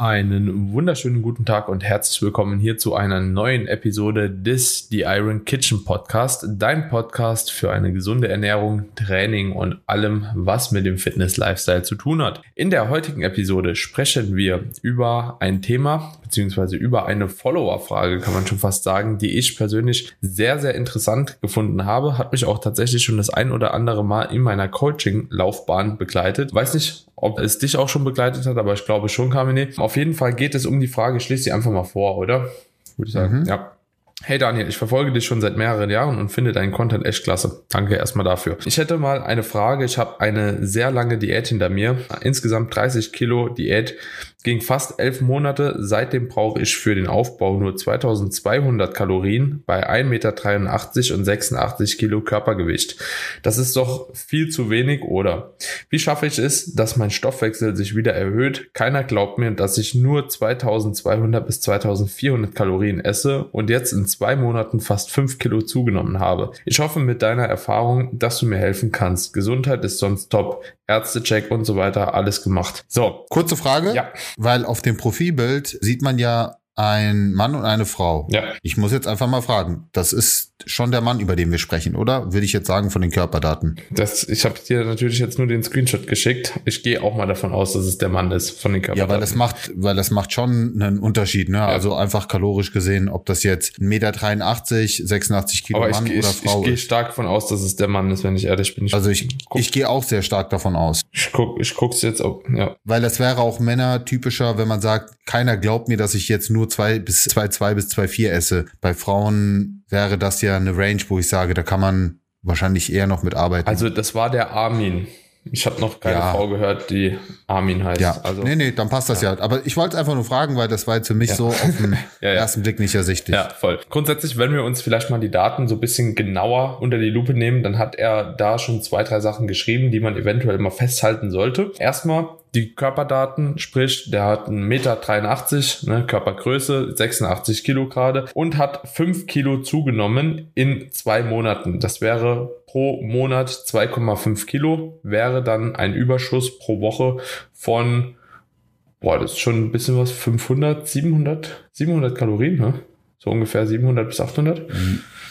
Einen wunderschönen guten Tag und herzlich willkommen hier zu einer neuen Episode des The Iron Kitchen Podcast, dein Podcast für eine gesunde Ernährung, Training und allem, was mit dem Fitness-Lifestyle zu tun hat. In der heutigen Episode sprechen wir über ein Thema beziehungsweise über eine Follower-Frage, kann man schon fast sagen, die ich persönlich sehr, sehr interessant gefunden habe. Hat mich auch tatsächlich schon das ein oder andere Mal in meiner Coaching-Laufbahn begleitet. Weiß nicht, ob es dich auch schon begleitet hat, aber ich glaube schon, Carmine. Auf jeden Fall geht es um die Frage, lese sie einfach mal vor, oder? Würde ich sagen. Mhm. Ja. Hey Daniel, ich verfolge dich schon seit mehreren Jahren und finde deinen Content echt klasse. Danke erstmal dafür. Ich hätte mal eine Frage. Ich habe eine sehr lange Diät hinter mir. Insgesamt 30 Kilo Diät ging fast elf Monate. Seitdem brauche ich für den Aufbau nur 2200 Kalorien bei 1,83 Meter und 86 Kilo Körpergewicht. Das ist doch viel zu wenig, oder? Wie schaffe ich es, dass mein Stoffwechsel sich wieder erhöht? Keiner glaubt mir, dass ich nur 2200 bis 2400 Kalorien esse und jetzt in zwei Monaten fast fünf Kilo zugenommen habe. Ich hoffe mit deiner Erfahrung, dass du mir helfen kannst. Gesundheit ist sonst top. Ärztecheck und so weiter, alles gemacht. So. Kurze Frage. Ja. Weil auf dem Profilbild sieht man ja ein Mann und eine Frau. Ja. Ich muss jetzt einfach mal fragen, das ist schon der Mann, über den wir sprechen, oder? Würde ich jetzt sagen von den Körperdaten. Das, ich habe dir natürlich jetzt nur den Screenshot geschickt. Ich gehe auch mal davon aus, dass es der Mann ist von den Körperdaten. Ja, weil das macht, weil das macht schon einen Unterschied, ne? Ja. Also einfach kalorisch gesehen, ob das jetzt 1,83 Meter, 86 Kilo Aber Mann ich, oder ich, Frau ich, ich gehe stark davon aus, dass es der Mann ist, wenn ich ehrlich bin. Ich also ich, guck, ich gehe auch sehr stark davon aus. Ich guck, ich guck's jetzt auch, ja. Weil das wäre auch Männer typischer, wenn man sagt, keiner glaubt mir, dass ich jetzt nur zwei bis zwei 2,2 bis 2,4 esse. Bei Frauen wäre das ja eine Range, wo ich sage, da kann man wahrscheinlich eher noch mitarbeiten. Also das war der Armin. Ich habe noch keine ja. Frau gehört, die Armin heißt. Ja, also, nee, nee, dann passt das ja. ja. Aber ich wollte es einfach nur fragen, weil das war jetzt für mich ja. so auf den ersten Blick nicht ersichtlich. Ja, voll. Grundsätzlich, wenn wir uns vielleicht mal die Daten so ein bisschen genauer unter die Lupe nehmen, dann hat er da schon zwei, drei Sachen geschrieben, die man eventuell mal festhalten sollte. Erstmal die Körperdaten, sprich, der hat 1,83 Meter, ne, Körpergröße, 86 Kilo gerade und hat 5 Kilo zugenommen in zwei Monaten. Das wäre pro Monat 2,5 Kilo, wäre dann ein Überschuss pro Woche von, boah, das ist schon ein bisschen was, 500, 700, 700 Kalorien, ne? So ungefähr 700 bis 800.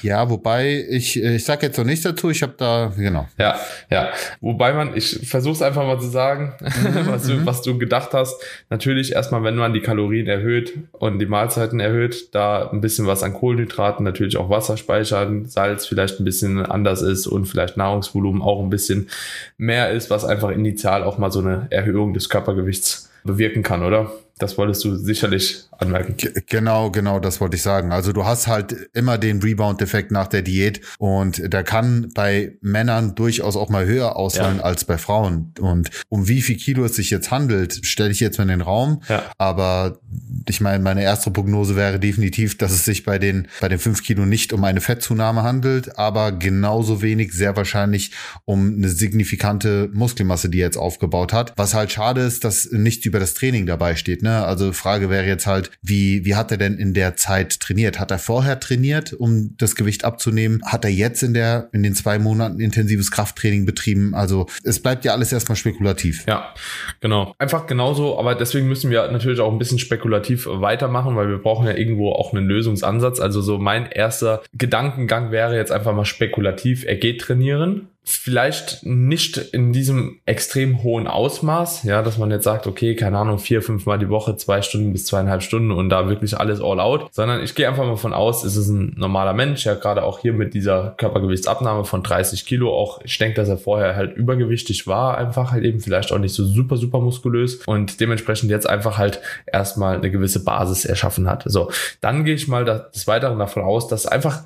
Ja, wobei ich, ich sag jetzt noch nichts dazu, ich habe da, genau. Ja, ja. Wobei man, ich versuche es einfach mal zu sagen, mhm, was, du, was du gedacht hast. Natürlich erstmal, wenn man die Kalorien erhöht und die Mahlzeiten erhöht, da ein bisschen was an Kohlenhydraten, natürlich auch Wasser speichern, Salz vielleicht ein bisschen anders ist und vielleicht Nahrungsvolumen auch ein bisschen mehr ist, was einfach initial auch mal so eine Erhöhung des Körpergewichts bewirken kann, oder? Das wolltest du sicherlich anmerken. Genau, genau, das wollte ich sagen. Also du hast halt immer den Rebound-Effekt nach der Diät und der kann bei Männern durchaus auch mal höher ausfallen ja. als bei Frauen. Und um wie viel Kilo es sich jetzt handelt, stelle ich jetzt mal in den Raum. Ja. Aber ich meine, meine erste Prognose wäre definitiv, dass es sich bei den, bei den fünf Kilo nicht um eine Fettzunahme handelt, aber genauso wenig sehr wahrscheinlich um eine signifikante Muskelmasse, die er jetzt aufgebaut hat. Was halt schade ist, dass nichts über das Training dabei steht. Ne? Also Frage wäre jetzt halt, wie, wie hat er denn in der Zeit trainiert? Hat er vorher trainiert, um das Gewicht abzunehmen? Hat er jetzt in der, in den zwei Monaten intensives Krafttraining betrieben? Also es bleibt ja alles erstmal spekulativ. Ja, genau. Einfach genauso, aber deswegen müssen wir natürlich auch ein bisschen spekulativ weitermachen, weil wir brauchen ja irgendwo auch einen Lösungsansatz. Also so mein erster Gedankengang wäre jetzt einfach mal spekulativ, er geht trainieren vielleicht nicht in diesem extrem hohen Ausmaß, ja, dass man jetzt sagt, okay, keine Ahnung, vier, fünf Mal die Woche, zwei Stunden bis zweieinhalb Stunden und da wirklich alles all out, sondern ich gehe einfach mal von aus, es ist ein normaler Mensch, ja, gerade auch hier mit dieser Körpergewichtsabnahme von 30 Kilo, auch ich denke, dass er vorher halt übergewichtig war, einfach halt eben vielleicht auch nicht so super, super muskulös und dementsprechend jetzt einfach halt erstmal eine gewisse Basis erschaffen hat. So, dann gehe ich mal des Weiteren davon aus, dass einfach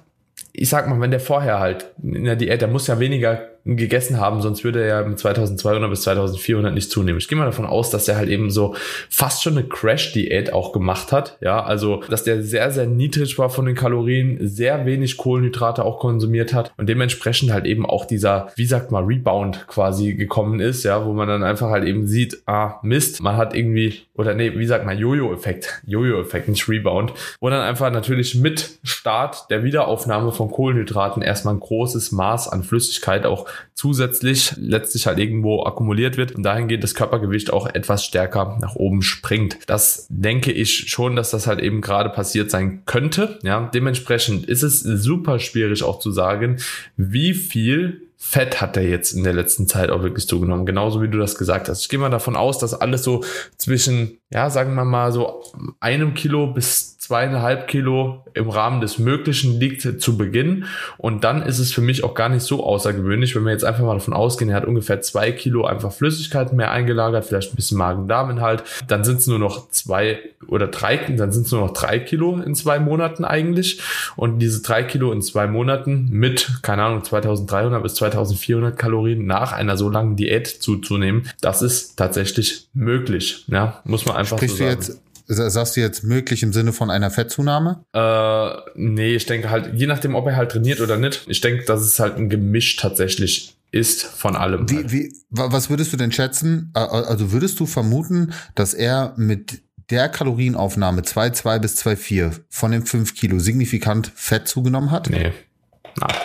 ich sag mal, wenn der vorher halt in der Diät, der muss ja weniger gegessen haben, sonst würde er ja mit 2200 bis 2400 nicht zunehmen. Ich gehe mal davon aus, dass er halt eben so fast schon eine Crash-Diät auch gemacht hat. Ja, also, dass der sehr, sehr niedrig war von den Kalorien, sehr wenig Kohlenhydrate auch konsumiert hat und dementsprechend halt eben auch dieser, wie sagt man, Rebound quasi gekommen ist, ja, wo man dann einfach halt eben sieht, ah, Mist, man hat irgendwie, oder nee, wie sagt man, Jojo-Effekt, Jojo-Effekt, nicht Rebound, wo dann einfach natürlich mit Start der Wiederaufnahme von Kohlenhydraten erstmal ein großes Maß an Flüssigkeit auch zusätzlich letztlich halt irgendwo akkumuliert wird und dahingehend das Körpergewicht auch etwas stärker nach oben springt. Das denke ich schon, dass das halt eben gerade passiert sein könnte. Ja, dementsprechend ist es super schwierig auch zu sagen, wie viel Fett hat er jetzt in der letzten Zeit auch wirklich zugenommen, genauso wie du das gesagt hast. Ich gehe mal davon aus, dass alles so zwischen, ja, sagen wir mal so einem Kilo bis zweieinhalb Kilo im Rahmen des Möglichen liegt zu Beginn. Und dann ist es für mich auch gar nicht so außergewöhnlich, wenn wir jetzt einfach mal davon ausgehen, er hat ungefähr zwei Kilo einfach Flüssigkeiten mehr eingelagert, vielleicht ein bisschen Magen-Darm-Inhalt. Dann sind es nur noch zwei oder drei, dann sind es nur noch drei Kilo in zwei Monaten eigentlich. Und diese drei Kilo in zwei Monaten mit, keine Ahnung, 2300 bis 2400 Kalorien nach einer so langen Diät zuzunehmen, das ist tatsächlich möglich. Ja, muss man einfach Sprichst so sagen. Sagst du jetzt möglich im Sinne von einer Fettzunahme? Äh, nee, ich denke halt, je nachdem, ob er halt trainiert oder nicht, ich denke, dass es halt ein Gemisch tatsächlich ist von allem. Wie, halt. wie, was würdest du denn schätzen? Also würdest du vermuten, dass er mit der Kalorienaufnahme 2,2 bis 2,4 von den 5 Kilo signifikant Fett zugenommen hat? Nee. Nein.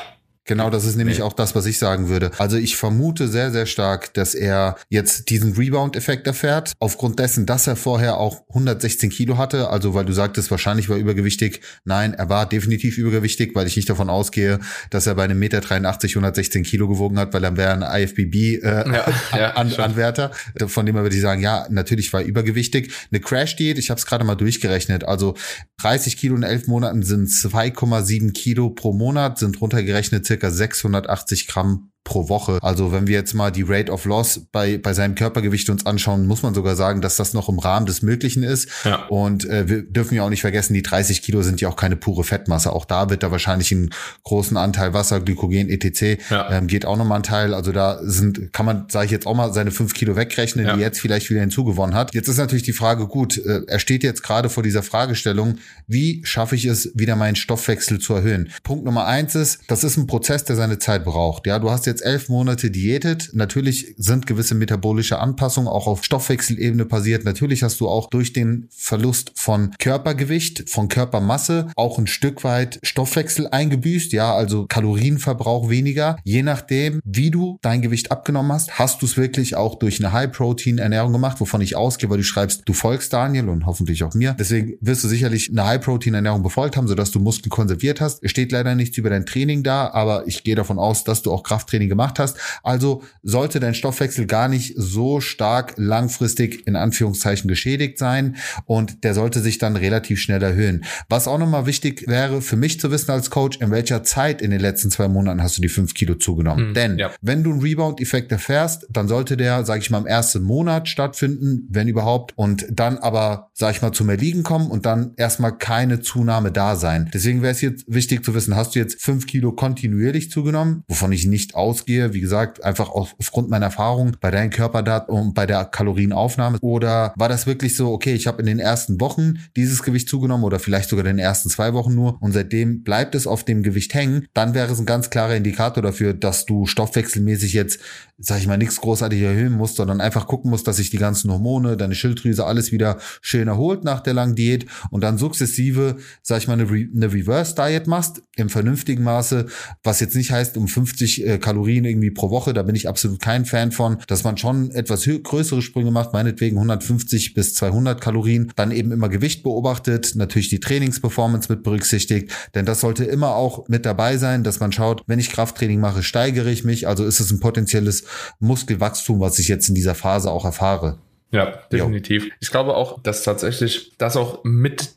Genau, das ist nämlich Nee. auch das, was ich sagen würde. Also ich vermute sehr, sehr stark, dass er jetzt diesen Rebound-Effekt erfährt, aufgrund dessen, dass er vorher auch 116 Kilo hatte. Also weil du sagtest, wahrscheinlich war er übergewichtig. Nein, er war definitiv übergewichtig, weil ich nicht davon ausgehe, dass er bei einem Meter 83 116 Kilo gewogen hat, weil dann wäre ein IFBB äh, Ja, An. Anwärter, von dem er würde ich sagen, ja, natürlich war er übergewichtig. Eine Crash-Diät, ich habe es gerade mal durchgerechnet, also 30 Kilo in elf Monaten sind 2,7 Kilo pro Monat, sind runtergerechnet circa 680 Gramm pro Woche. Also wenn wir jetzt mal die Rate of Loss bei, bei seinem Körpergewicht uns anschauen, muss man sogar sagen, dass das noch im Rahmen des Möglichen ist. Ja. Und äh, wir dürfen ja auch nicht vergessen, die 30 Kilo sind ja auch keine pure Fettmasse. Auch da wird da wahrscheinlich einen großen Anteil Wasser, Glykogen, etc. Ja. Ähm, geht auch nochmal ein Teil. Also da sind, kann man, sage ich jetzt auch mal, seine 5 Kilo wegrechnen, Ja. die jetzt vielleicht wieder hinzugewonnen hat. Jetzt ist natürlich die Frage, gut, äh, er steht jetzt gerade vor dieser Fragestellung, wie schaffe ich es, wieder meinen Stoffwechsel zu erhöhen? Punkt Nummer eins ist, das ist ein Prozess, der seine Zeit braucht. Ja, du hast jetzt elf Monate diätet. Natürlich sind gewisse metabolische Anpassungen auch auf Stoffwechselebene passiert. Natürlich hast du auch durch den Verlust von Körpergewicht, von Körpermasse auch ein Stück weit Stoffwechsel eingebüßt. Ja, also Kalorienverbrauch weniger. Je nachdem, wie du dein Gewicht abgenommen hast, hast du es wirklich auch durch eine High-Protein-Ernährung gemacht, wovon ich ausgehe, weil du schreibst, du folgst Daniel und hoffentlich auch mir. Deswegen wirst du sicherlich eine High-Protein-Ernährung befolgt haben, sodass du Muskeln konserviert hast. Es steht leider nichts über dein Training da, aber ich gehe davon aus, dass du auch Krafttraining gemacht hast. Also sollte dein Stoffwechsel gar nicht so stark langfristig in Anführungszeichen geschädigt sein und der sollte sich dann relativ schnell erhöhen. Was auch nochmal wichtig wäre für mich zu wissen als Coach, in welcher Zeit in den letzten zwei Monaten hast du die fünf Kilo zugenommen. Hm, Denn ja. wenn du einen Rebound-Effekt erfährst, dann sollte der, sage ich mal, im ersten Monat stattfinden, wenn überhaupt, und dann aber, sage ich mal, zum Erliegen kommen und dann erstmal keine Zunahme da sein. Deswegen wäre es jetzt wichtig zu wissen, hast du jetzt fünf Kilo kontinuierlich zugenommen, wovon ich nicht ausgehe, wie gesagt, einfach auf- aufgrund meiner Erfahrung bei deinen Körperdaten und bei der Kalorienaufnahme, oder war das wirklich so, okay, ich habe in den ersten Wochen dieses Gewicht zugenommen oder vielleicht sogar in den ersten zwei Wochen nur und seitdem bleibt es auf dem Gewicht hängen, dann wäre es ein ganz klarer Indikator dafür, dass du stoffwechselmäßig jetzt, sag ich mal, nichts großartig erhöhen musst, sondern einfach gucken musst, dass sich die ganzen Hormone, deine Schilddrüse, alles wieder schön erholt nach der langen Diät und dann sukzessive, sag ich mal, eine, Re eine Reverse-Diet machst, im vernünftigen Maße, was jetzt nicht heißt, um 50 äh, Kalorien irgendwie pro Woche, da bin ich absolut kein Fan von, dass man schon etwas größere Sprünge macht, meinetwegen 150 bis 200 Kalorien, dann eben immer Gewicht beobachtet, natürlich die Trainingsperformance mit berücksichtigt, denn das sollte immer auch mit dabei sein, dass man schaut, wenn ich Krafttraining mache, steigere ich mich, also ist es ein potenzielles Muskelwachstum, was ich jetzt in dieser Phase auch erfahre. Ja, definitiv. Ich glaube auch, dass tatsächlich das auch mit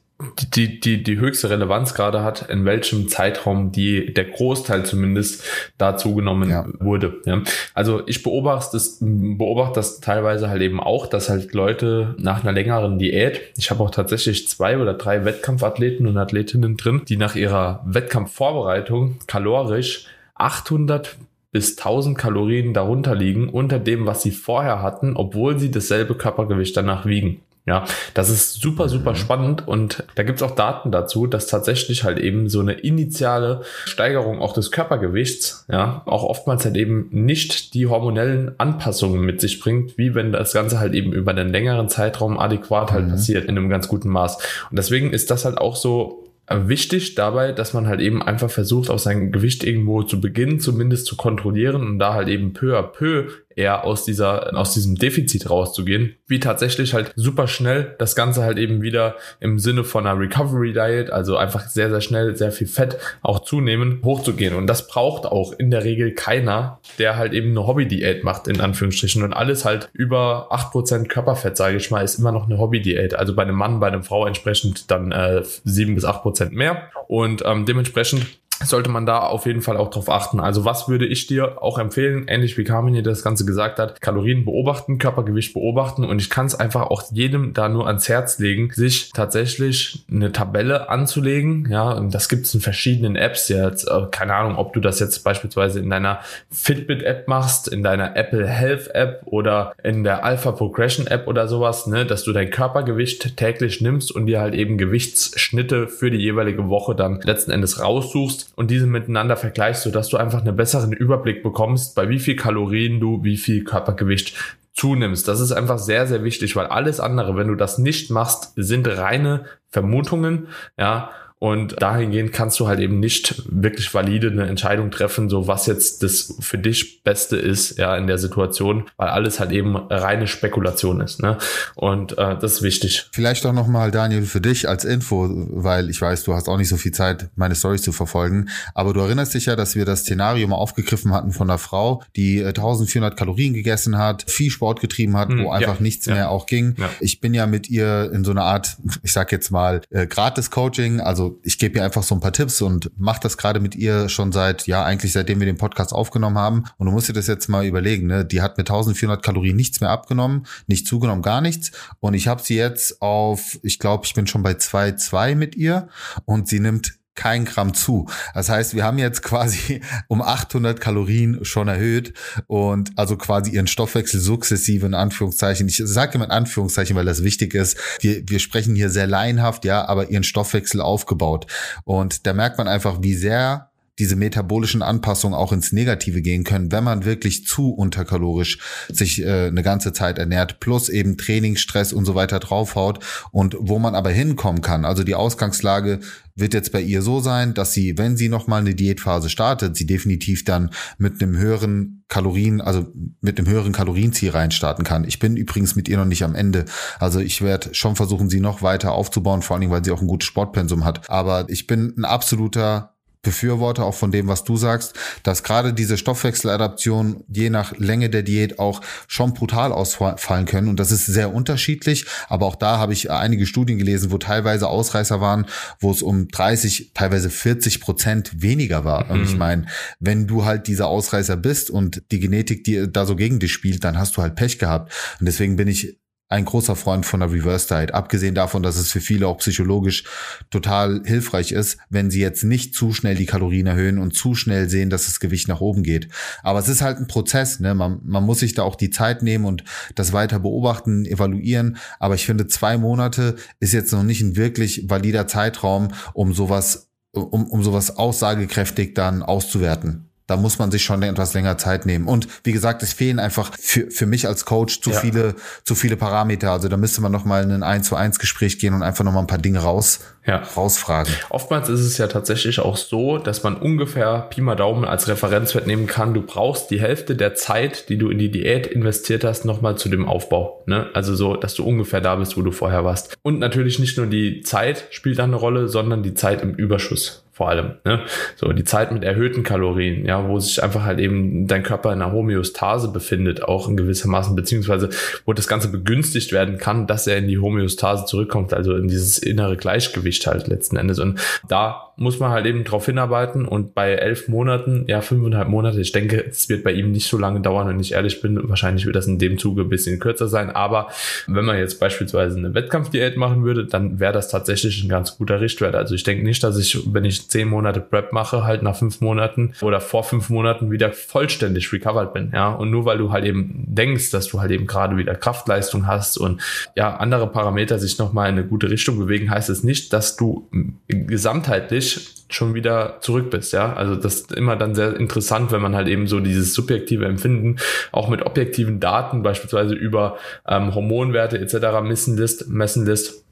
die, die, die höchste Relevanz gerade hat, in welchem Zeitraum die, der Großteil zumindest da zugenommen Ja. wurde. Ja. Also ich beobachte das, beobachte das teilweise halt eben auch, dass halt Leute nach einer längeren Diät, ich habe auch tatsächlich zwei oder drei Wettkampfathleten und Athletinnen drin, die nach ihrer Wettkampfvorbereitung kalorisch 800 bis 1000 Kalorien darunter liegen, unter dem, was sie vorher hatten, obwohl sie dasselbe Körpergewicht danach wiegen. Ja, das ist super, super spannend und da gibt's auch Daten dazu, dass tatsächlich halt eben so eine initiale Steigerung auch des Körpergewichts, ja, auch oftmals halt eben nicht die hormonellen Anpassungen mit sich bringt, wie wenn das Ganze halt eben über einen längeren Zeitraum adäquat halt Mhm. passiert, in einem ganz guten Maß. Und deswegen ist das halt auch so wichtig dabei, dass man halt eben einfach versucht, auch sein Gewicht irgendwo zu beginnen, zumindest zu kontrollieren und da halt eben peu à peu eher aus dieser, aus diesem Defizit rauszugehen, wie tatsächlich halt super schnell das Ganze halt eben wieder im Sinne von einer Recovery Diet, also einfach sehr, sehr schnell sehr viel Fett auch zunehmen, hochzugehen. Und das braucht auch in der Regel keiner, der halt eben eine Hobby-Diät macht, in Anführungsstrichen. Und alles halt über 8% Körperfett, sage ich mal, ist immer noch eine Hobby-Diät. Also bei einem Mann, bei einer Frau entsprechend dann äh, 7 bis 8% mehr. Und ähm, dementsprechend sollte man da auf jeden Fall auch drauf achten. Also was würde ich dir auch empfehlen, ähnlich wie Carmen hier das Ganze gesagt hat, Kalorien beobachten, Körpergewicht beobachten und ich kann es einfach auch jedem da nur ans Herz legen, sich tatsächlich eine Tabelle anzulegen. Ja, und das gibt es in verschiedenen Apps jetzt. Äh, keine Ahnung, ob du das jetzt beispielsweise in deiner Fitbit-App machst, in deiner Apple Health-App oder in der Alpha Progression App oder sowas, ne, dass du dein Körpergewicht täglich nimmst und dir halt eben Gewichtsschnitte für die jeweilige Woche dann letzten Endes raussuchst und diese miteinander vergleichst, sodass du einfach einen besseren Überblick bekommst, bei wie viel Kalorien du wie viel Körpergewicht zunimmst. Das ist einfach sehr, sehr wichtig, weil alles andere, wenn du das nicht machst, sind reine Vermutungen, ja, und dahingehend kannst du halt eben nicht wirklich valide eine Entscheidung treffen, so was jetzt das für dich Beste ist, ja, in der Situation, weil alles halt eben reine Spekulation ist, ne? Und äh, das ist wichtig. Vielleicht auch nochmal, Daniel, für dich als Info, weil ich weiß, du hast auch nicht so viel Zeit, meine Stories zu verfolgen, aber du erinnerst dich ja, dass wir das Szenario mal aufgegriffen hatten von einer Frau, die 1400 äh, Kalorien gegessen hat, viel Sport getrieben hat, hm, wo einfach ja, nichts ja. mehr auch ging. Ja. Ich bin ja mit ihr in so einer Art, ich sag jetzt mal, äh, Gratis-Coaching, also ich gebe ihr einfach so ein paar Tipps und mache das gerade mit ihr schon seit, ja, eigentlich seitdem wir den Podcast aufgenommen haben. Und du musst dir das jetzt mal überlegen, ne? Die hat mit 1400 Kalorien nichts mehr abgenommen, nicht zugenommen, gar nichts. Und ich habe sie jetzt auf, ich glaube, ich bin schon bei 2,2 mit ihr und sie nimmt kein Gramm zu. Das heißt, wir haben jetzt quasi um 800 Kalorien schon erhöht und also quasi ihren Stoffwechsel sukzessive in Anführungszeichen. Ich sage immer in Anführungszeichen, weil das wichtig ist. Wir, wir sprechen hier sehr laienhaft, ja, aber ihren Stoffwechsel aufgebaut. Und da merkt man einfach, wie sehr diese metabolischen Anpassungen auch ins Negative gehen können, wenn man wirklich zu unterkalorisch sich äh, eine ganze Zeit ernährt, plus eben Trainingsstress und so weiter draufhaut und wo man aber hinkommen kann. Also die Ausgangslage wird jetzt bei ihr so sein, dass sie, wenn sie nochmal eine Diätphase startet, sie definitiv dann mit einem höheren Kalorien, also mit einem höheren Kalorienziel reinstarten kann. Ich bin übrigens mit ihr noch nicht am Ende. Also ich werde schon versuchen, sie noch weiter aufzubauen, vor allen Dingen, weil sie auch ein gutes Sportpensum hat. Aber ich bin ein absoluter befürworte auch von dem, was du sagst, dass gerade diese Stoffwechseladaption je nach Länge der Diät auch schon brutal ausfallen können. Und das ist sehr unterschiedlich. Aber auch da habe ich einige Studien gelesen, wo teilweise Ausreißer waren, wo es um 30, teilweise 40 Prozent weniger war. Mhm. Und ich mhm. meine, wenn du halt dieser Ausreißer bist und die Genetik die da so gegen dich spielt, dann hast du halt Pech gehabt. Und deswegen bin ich ein großer Freund von der Reverse Diet. Abgesehen davon, dass es für viele auch psychologisch total hilfreich ist, wenn sie jetzt nicht zu schnell die Kalorien erhöhen und zu schnell sehen, dass das Gewicht nach oben geht. Aber es ist halt ein Prozess. Ne? Man, man muss sich da auch die Zeit nehmen und das weiter beobachten, evaluieren. Aber ich finde, zwei Monate ist jetzt noch nicht ein wirklich valider Zeitraum, um sowas, um, um sowas aussagekräftig dann auszuwerten da muss man sich schon etwas länger Zeit nehmen. Und wie gesagt, es fehlen einfach für, für mich als Coach zu ja. viele, zu viele Parameter. Also da müsste man nochmal in ein 1 zu 1 Gespräch gehen und einfach nochmal ein paar Dinge raus, ja. rausfragen. Oftmals ist es ja tatsächlich auch so, dass man ungefähr Pi mal Daumen als Referenzwert nehmen kann. Du brauchst die Hälfte der Zeit, die du in die Diät investiert hast, nochmal zu dem Aufbau. Ne? Also so, dass du ungefähr da bist, wo du vorher warst. Und natürlich nicht nur die Zeit spielt da eine Rolle, sondern die Zeit im Überschuss vor allem. Ne? So die Zeit mit erhöhten Kalorien, ja, wo sich einfach halt eben dein Körper in einer Homöostase befindet, auch in gewissermaßen, beziehungsweise wo das Ganze begünstigt werden kann, dass er in die Homöostase zurückkommt, also in dieses innere Gleichgewicht halt letzten Endes. Und da muss man halt eben drauf hinarbeiten und bei elf Monaten, ja, fünfeinhalb Monate, ich denke, es wird bei ihm nicht so lange dauern, wenn ich ehrlich bin. Wahrscheinlich wird das in dem Zuge ein bisschen kürzer sein, aber wenn man jetzt beispielsweise eine Wettkampfdiät machen würde, dann wäre das tatsächlich ein ganz guter Richtwert. Also ich denke nicht, dass ich, wenn ich zehn Monate Prep mache, halt nach fünf Monaten oder vor fünf Monaten wieder vollständig recovered bin, ja. Und nur weil du halt eben denkst, dass du halt eben gerade wieder Kraftleistung hast und ja, andere Parameter sich nochmal in eine gute Richtung bewegen, heißt es nicht, dass du gesamtheitlich schon wieder zurück bist, ja. Also das ist immer dann sehr interessant, wenn man halt eben so dieses subjektive Empfinden auch mit objektiven Daten, beispielsweise über ähm, Hormonwerte etc. messen lässt, messen lässt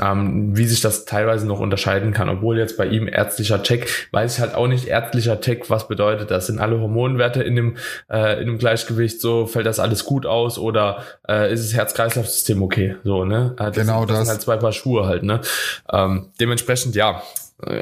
ähm, wie sich das teilweise noch unterscheiden kann, obwohl jetzt bei ihm ärztlicher Check, weiß ich halt auch nicht, ärztlicher Check, was bedeutet das? Sind alle Hormonwerte in dem, äh, in dem Gleichgewicht so, fällt das alles gut aus oder äh, ist das Herz-Kreislauf-System okay? So, ne? Äh, das genau sind, das. das sind halt zwei Paar Schuhe halt, ne? Ähm, dementsprechend, ja,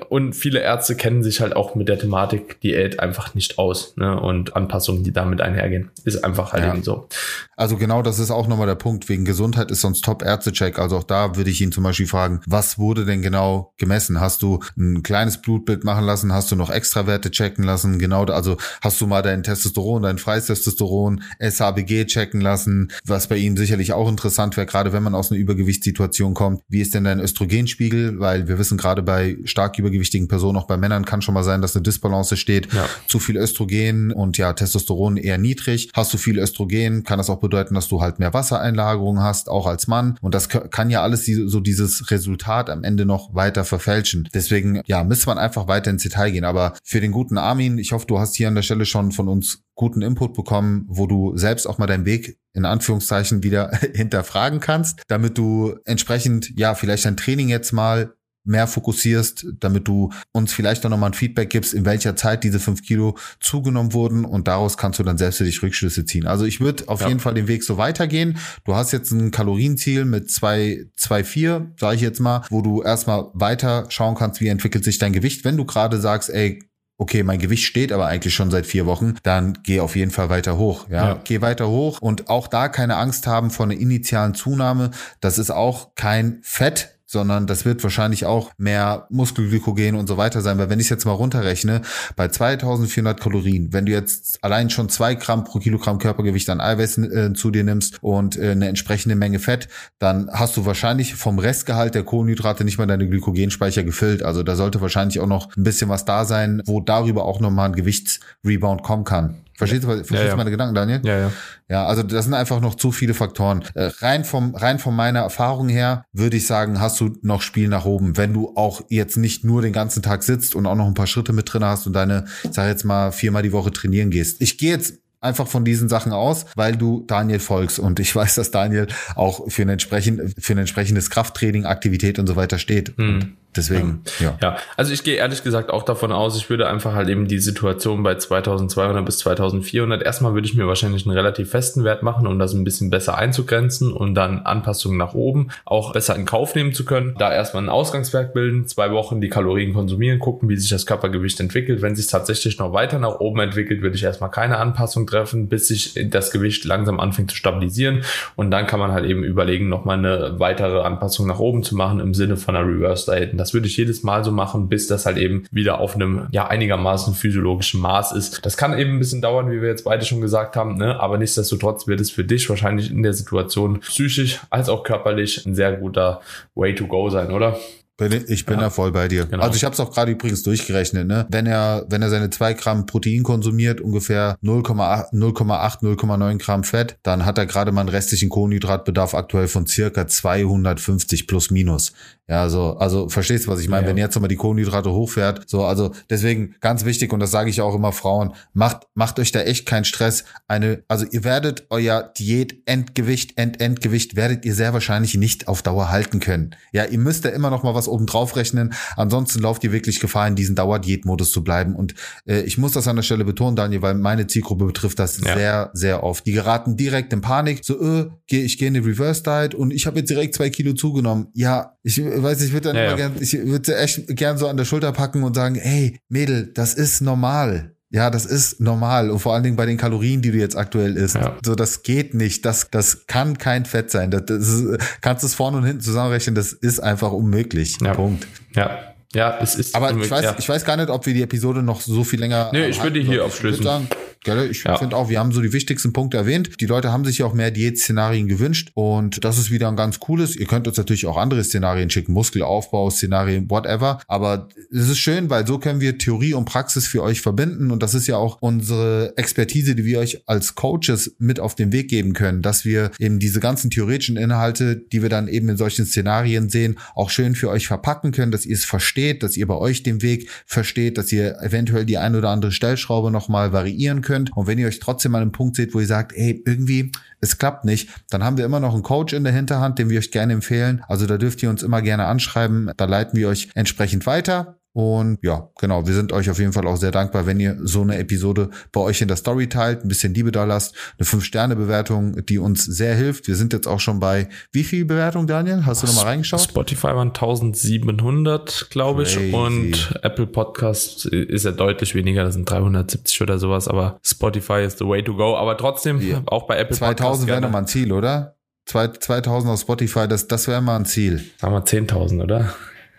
und viele Ärzte kennen sich halt auch mit der Thematik Diät einfach nicht aus ne? und Anpassungen, die damit einhergehen. Ist einfach halt ja. eben so. Also genau das ist auch nochmal der Punkt. Wegen Gesundheit ist sonst Top-Ärzte-Check. Also auch da würde ich ihn zum Beispiel fragen, was wurde denn genau gemessen? Hast du ein kleines Blutbild machen lassen? Hast du noch Extrawerte checken lassen? Genau, also hast du mal dein Testosteron, dein freies Testosteron, SHBG checken lassen? Was bei Ihnen sicherlich auch interessant wäre, gerade wenn man aus einer Übergewichtssituation kommt. Wie ist denn dein Östrogenspiegel? Weil wir wissen gerade bei stark stark übergewichtigen Personen, auch bei Männern kann schon mal sein, dass eine Disbalance steht. Ja. Zu viel Östrogen und ja, Testosteron eher niedrig. Hast du viel Östrogen, kann das auch bedeuten, dass du halt mehr Wassereinlagerung hast, auch als Mann. Und das kann ja alles so dieses Resultat am Ende noch weiter verfälschen. Deswegen, ja, müsste man einfach weiter ins Detail gehen. Aber für den guten Armin, ich hoffe, du hast hier an der Stelle schon von uns guten Input bekommen, wo du selbst auch mal deinen Weg in Anführungszeichen wieder hinterfragen kannst, damit du entsprechend, ja, vielleicht dein Training jetzt mal mehr fokussierst, damit du uns vielleicht auch nochmal ein Feedback gibst, in welcher Zeit diese fünf Kilo zugenommen wurden und daraus kannst du dann selbst für dich Rückschlüsse ziehen. Also ich würde auf ja. jeden Fall den Weg so weitergehen. Du hast jetzt ein Kalorienziel mit zwei, zwei, vier, sage ich jetzt mal, wo du erstmal weiter schauen kannst, wie entwickelt sich dein Gewicht. Wenn du gerade sagst, ey, okay, mein Gewicht steht aber eigentlich schon seit vier Wochen, dann geh auf jeden Fall weiter hoch. Ja? ja, geh weiter hoch und auch da keine Angst haben vor einer initialen Zunahme. Das ist auch kein Fett, sondern das wird wahrscheinlich auch mehr Muskelglykogen und so weiter sein, weil wenn ich jetzt mal runterrechne, bei 2400 Kalorien, wenn du jetzt allein schon zwei Gramm pro Kilogramm Körpergewicht an Eiweiß äh, zu dir nimmst und äh, eine entsprechende Menge Fett, dann hast du wahrscheinlich vom Restgehalt der Kohlenhydrate nicht mal deine Glykogenspeicher gefüllt. Also da sollte wahrscheinlich auch noch ein bisschen was da sein, wo darüber auch nochmal ein Gewichtsrebound kommen kann. Verstehst du, verstehst ja, ja. meine Gedanken, Daniel? Ja, ja. Ja, also das sind einfach noch zu viele Faktoren. Äh, rein vom, rein von meiner Erfahrung her würde ich sagen, hast du noch Spiel nach oben. Wenn du auch jetzt nicht nur den ganzen Tag sitzt und auch noch ein paar Schritte mit drin hast und deine, ich sag jetzt mal, viermal die Woche trainieren gehst. Ich gehe jetzt einfach von diesen Sachen aus, weil du Daniel folgst und ich weiß, dass Daniel auch für ein, entsprechend, für ein entsprechendes Krafttraining, Aktivität und so weiter steht. Hm. Deswegen, ja. ja. also ich gehe ehrlich gesagt auch davon aus, ich würde einfach halt eben die Situation bei 2200 bis 2400, erstmal würde ich mir wahrscheinlich einen relativ festen Wert machen, um das ein bisschen besser einzugrenzen und dann Anpassungen nach oben auch besser in Kauf nehmen zu können. Da erstmal einen Ausgangswert bilden, zwei Wochen die Kalorien konsumieren, gucken, wie sich das Körpergewicht entwickelt. Wenn sich tatsächlich noch weiter nach oben entwickelt, würde ich erstmal keine Anpassung treffen, bis sich das Gewicht langsam anfängt zu stabilisieren und dann kann man halt eben überlegen, nochmal eine weitere Anpassung nach oben zu machen im Sinne von einer Reverse Diet das würde ich jedes Mal so machen, bis das halt eben wieder auf einem ja einigermaßen physiologischen Maß ist. Das kann eben ein bisschen dauern, wie wir jetzt beide schon gesagt haben, ne? aber nichtsdestotrotz wird es für dich wahrscheinlich in der Situation psychisch als auch körperlich ein sehr guter Way to go sein, oder? Bin, ich bin ja. da voll bei dir. Genau. Also ich habe es auch gerade übrigens durchgerechnet. Ne? Wenn er wenn er seine zwei Gramm Protein konsumiert, ungefähr 0,8 0,8 0,9 Gramm Fett, dann hat er gerade mal einen restlichen Kohlenhydratbedarf aktuell von circa 250 plus minus. Ja, so also verstehst du, was ich meine? Ja. Wenn jetzt nochmal die Kohlenhydrate hochfährt, so also deswegen ganz wichtig und das sage ich auch immer Frauen, macht macht euch da echt keinen Stress. Eine also ihr werdet euer Diät Endgewicht End Endgewicht werdet ihr sehr wahrscheinlich nicht auf Dauer halten können. Ja, ihr müsst da immer noch mal was was oben drauf rechnen. Ansonsten lauft ihr wirklich Gefahr, in diesen Dauerdiätmodus zu bleiben. Und äh, ich muss das an der Stelle betonen, Daniel, weil meine Zielgruppe betrifft das ja. sehr, sehr oft. Die geraten direkt in Panik, so, äh, geh, ich gehe in die Reverse Diet und ich habe jetzt direkt zwei Kilo zugenommen. Ja, ich weiß, ich würde dann ja, immer ja. gern, ich würde echt gern so an der Schulter packen und sagen, hey, Mädel, das ist normal. Ja, das ist normal und vor allen Dingen bei den Kalorien, die du jetzt aktuell isst. Ja. So, das geht nicht. Das, das kann kein Fett sein. Das, das ist, kannst es vorne und hinten zusammenrechnen. Das ist einfach unmöglich. Ja. Punkt. Ja. Ja, es ist. Aber ich weiß, ja. ich weiß gar nicht, ob wir die Episode noch so viel länger. Nee, ich würde hier aufschließen. Gell? Ich ja. finde auch, wir haben so die wichtigsten Punkte erwähnt. Die Leute haben sich ja auch mehr Diät-Szenarien gewünscht und das ist wieder ein ganz cooles. Ihr könnt uns natürlich auch andere Szenarien schicken, Muskelaufbau, Szenarien, whatever. Aber es ist schön, weil so können wir Theorie und Praxis für euch verbinden und das ist ja auch unsere Expertise, die wir euch als Coaches mit auf den Weg geben können, dass wir eben diese ganzen theoretischen Inhalte, die wir dann eben in solchen Szenarien sehen, auch schön für euch verpacken können, dass ihr es versteht, dass ihr bei euch den Weg versteht, dass ihr eventuell die ein oder andere Stellschraube nochmal variieren könnt könnt. Und wenn ihr euch trotzdem an einem Punkt seht, wo ihr sagt, ey, irgendwie, es klappt nicht, dann haben wir immer noch einen Coach in der Hinterhand, den wir euch gerne empfehlen. Also da dürft ihr uns immer gerne anschreiben. Da leiten wir euch entsprechend weiter. Und ja, genau, wir sind euch auf jeden Fall auch sehr dankbar, wenn ihr so eine Episode bei euch in der Story teilt, ein bisschen Liebe da lasst, eine 5-Sterne-Bewertung, die uns sehr hilft. Wir sind jetzt auch schon bei wie viel Bewertung, Daniel? Hast du nochmal reingeschaut? Spotify waren 1700, glaube ich, und Apple Podcast ist ja deutlich weniger, das sind 370 oder sowas, aber Spotify ist the way to go, aber trotzdem ja. auch bei Apple 2000 wäre nochmal ein Ziel, oder? 2000 auf Spotify, das, das wäre mal ein Ziel. Sagen wir 10.000, oder?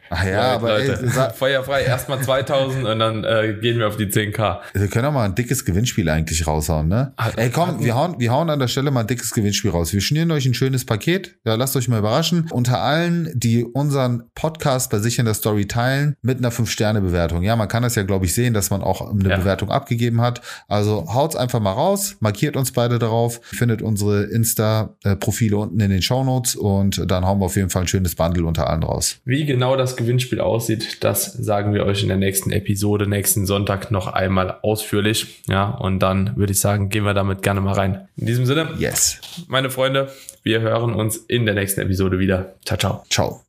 Ach ja, aber Leute, ey, feuerfrei erstmal 2000 und dann äh, gehen wir auf die 10k. Wir können auch mal ein dickes Gewinnspiel eigentlich raushauen, ne? Hat, ey, komm, wir hauen, wir hauen an der Stelle mal ein dickes Gewinnspiel raus. Wir schnüren euch ein schönes Paket. Ja, lasst euch mal überraschen. Unter allen, die unseren Podcast bei sich in der Story teilen, mit einer 5-Sterne-Bewertung. Ja, man kann das ja, glaube ich, sehen, dass man auch eine ja. Bewertung abgegeben hat. Also haut's einfach mal raus, markiert uns beide darauf, findet unsere Insta-Profile unten in den Show Notes und dann hauen wir auf jeden Fall ein schönes Bundle unter allen raus. Wie genau das Gewinnspiel aussieht, das sagen wir euch in der nächsten Episode, nächsten Sonntag noch einmal ausführlich. Ja, und dann würde ich sagen, gehen wir damit gerne mal rein. In diesem Sinne, yes. Meine Freunde, wir hören uns in der nächsten Episode wieder. Ciao, ciao. Ciao.